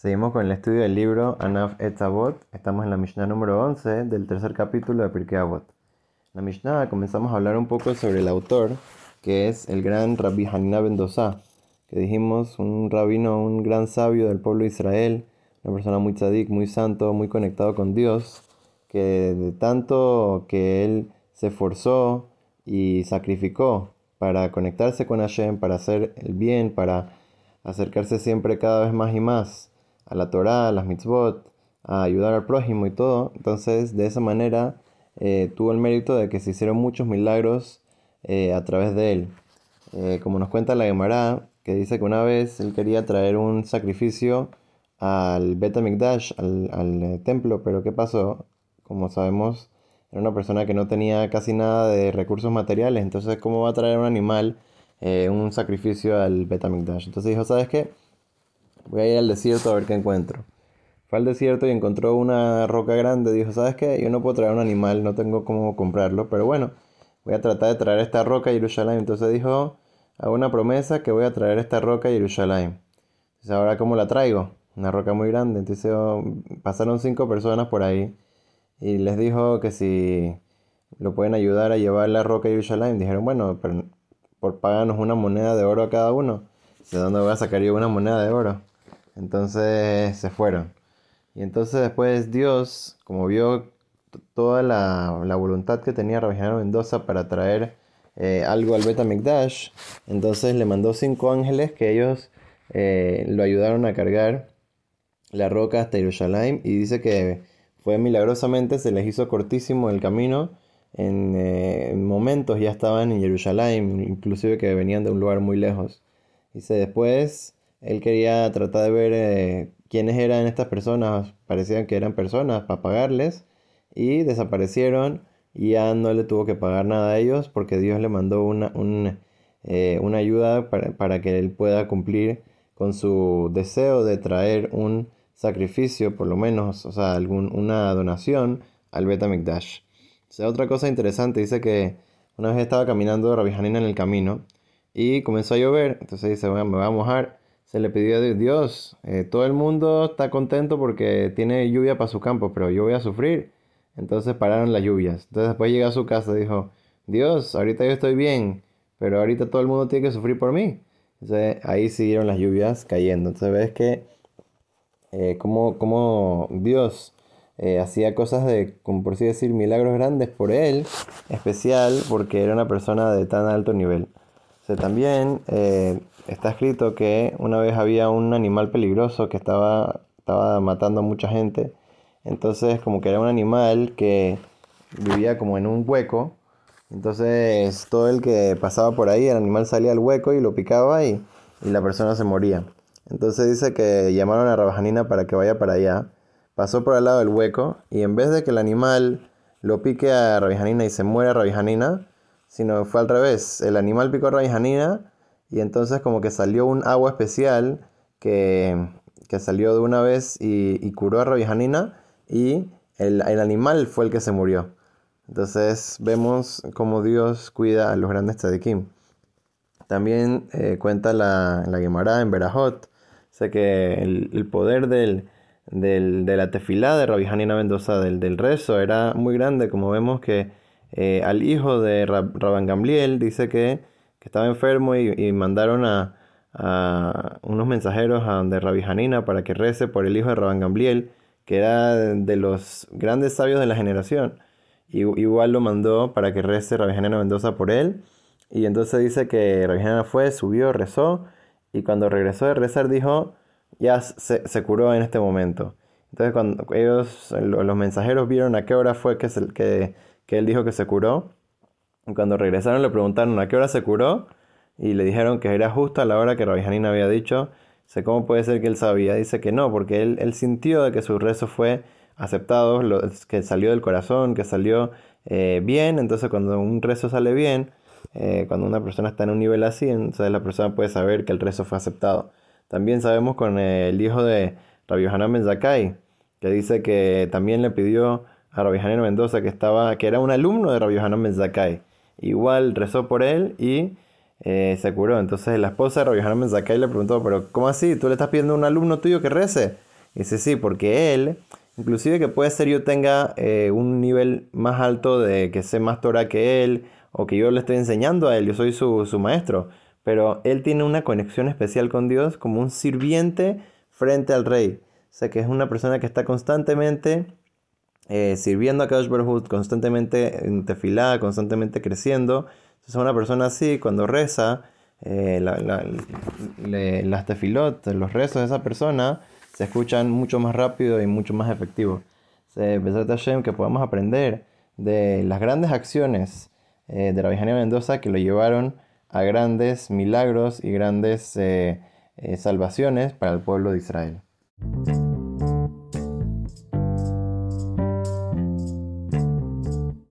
Seguimos con el estudio del libro Anaf Etzavot. Estamos en la Mishnah número 11 del tercer capítulo de Pirkei Avot. En la Mishnah comenzamos a hablar un poco sobre el autor, que es el gran Rabbi Hanina Ben que dijimos un rabino, un gran sabio del pueblo de Israel, una persona muy tzadik, muy santo, muy conectado con Dios, que de tanto que él se esforzó y sacrificó para conectarse con Hashem, para hacer el bien, para acercarse siempre cada vez más y más a la Torah, a las mitzvot, a ayudar al prójimo y todo. Entonces, de esa manera eh, tuvo el mérito de que se hicieron muchos milagros eh, a través de él. Eh, como nos cuenta la Gemara, que dice que una vez él quería traer un sacrificio al Bet al, al templo, pero ¿qué pasó? Como sabemos, era una persona que no tenía casi nada de recursos materiales, entonces ¿cómo va a traer un animal un sacrificio al Bet Entonces dijo, ¿sabes qué? Voy a ir al desierto a ver qué encuentro. Fue al desierto y encontró una roca grande. Dijo, ¿sabes qué? Yo no puedo traer un animal, no tengo cómo comprarlo, pero bueno, voy a tratar de traer esta roca a Jerusalén. Entonces dijo, hago una promesa que voy a traer esta roca a Jerusalén. Entonces, ¿ahora cómo la traigo? Una roca muy grande. Entonces oh, pasaron cinco personas por ahí y les dijo que si lo pueden ayudar a llevar la roca a Jerusalén. Dijeron, bueno, por pagarnos una moneda de oro a cada uno. ¿De dónde voy a sacar yo una moneda de oro? Entonces se fueron. Y entonces después Dios, como vio toda la, la voluntad que tenía Rabijano Mendoza para traer eh, algo al Beta entonces le mandó cinco ángeles que ellos eh, lo ayudaron a cargar la roca hasta Jerusalén y dice que fue milagrosamente, se les hizo cortísimo el camino, en, eh, en momentos ya estaban en Jerusalén, inclusive que venían de un lugar muy lejos. Dice después él quería tratar de ver eh, quiénes eran estas personas, parecían que eran personas para pagarles y desaparecieron y ya no le tuvo que pagar nada a ellos porque Dios le mandó una, eh, una ayuda para, que él pueda cumplir con su deseo de traer un sacrificio, por lo menos, o sea, algún, una donación al Betamikdash. O sea, otra cosa interesante, dice que una vez estaba caminando Rabbi en el camino y comenzó a llover, entonces dice, bueno, me voy a mojar se le pidió a Dios, eh, todo el mundo está contento porque tiene lluvia para su campo, pero yo voy a sufrir. Entonces pararon las lluvias. Entonces después llegó a su casa y dijo, Dios, ahorita yo estoy bien, pero ahorita todo el mundo tiene que sufrir por mí. Entonces ahí siguieron las lluvias cayendo. Entonces ves que eh, como, Dios eh, hacía cosas de, como por así decir, milagros grandes por él, especial porque era una persona de tan alto nivel. O también está escrito que una vez había un animal peligroso que estaba, estaba matando a mucha gente. Entonces como que era un animal que vivía como en un hueco. Entonces todo el que pasaba por ahí, el animal salía al hueco y lo picaba y, la persona se moría. Entonces dice que llamaron a Rabajanina para que vaya para allá. Pasó por al lado del hueco y en vez de que el animal lo pique a Rabijanina y se muera Rabijanina, sino fue al revés. El animal picó a Rabijanina y entonces como que salió un agua especial que, salió de una vez y, curó a Rabbi y el, animal fue el que se murió. Entonces vemos cómo Dios cuida a los grandes tzadikim. También eh, cuenta la, la Gemara en Berajot, sé que el, poder del, de la tefilá de Rabbi Mendoza, del, del, rezo, era muy grande, como vemos que eh, al hijo de Rab, Rabban Gamliel dice que que estaba enfermo y, mandaron a, unos mensajeros a donde Rabbi Hanina para que rece por el hijo de Rabban Gamliel, que era de los grandes sabios de la generación. Y, igual lo mandó para que rece Rabbi Hanina Mendoza por él. Y entonces dice que Rabbi Hanina fue, subió, rezó, y cuando regresó de rezar dijo, ya se, curó en este momento. Entonces cuando ellos, los mensajeros vieron a qué hora fue que, que, que él dijo que se curó, cuando regresaron le preguntaron a qué hora se curó y le dijeron que era justo a la hora que Rabbi había dicho. Sé cómo puede ser que él sabía. Dice que no, porque él, sintió de que su rezo fue aceptado, que salió del corazón, que salió eh, bien. Entonces cuando un rezo sale bien, eh, cuando una persona está en un nivel así, entonces la persona puede saber que el rezo fue aceptado. También sabemos con el hijo de Rabbi Hanan Ben Zakai, que dice que también le pidió a Rabbi Hanan Mendoza, que, estaba, que era un alumno de Rabbi Hanan Ben Zakai, igual rezó por él y eh, se curó. Entonces la esposa de Rabbi Hanan le preguntó, pero ¿cómo así? ¿Tú le estás pidiendo a un alumno tuyo que rece? Dice, sí, porque él, inclusive que puede ser yo tenga eh, un nivel más alto de que sé más Torah que él, o que yo le estoy enseñando a él, yo soy su, su maestro, pero él tiene una conexión especial con Dios como un sirviente frente al rey. O sea, que es una persona que está constantemente eh, sirviendo a Kadosh constantemente en tefilá, constantemente creciendo. Entonces, una persona así, cuando reza, eh, las tefilot, los rezos de esa persona, se escuchan mucho más rápido y mucho más efectivo. Se Hashem que podamos aprender de las grandes acciones eh, de la Virgen Mendoza que lo llevaron a grandes milagros y grandes salvaciones para el pueblo de Israel.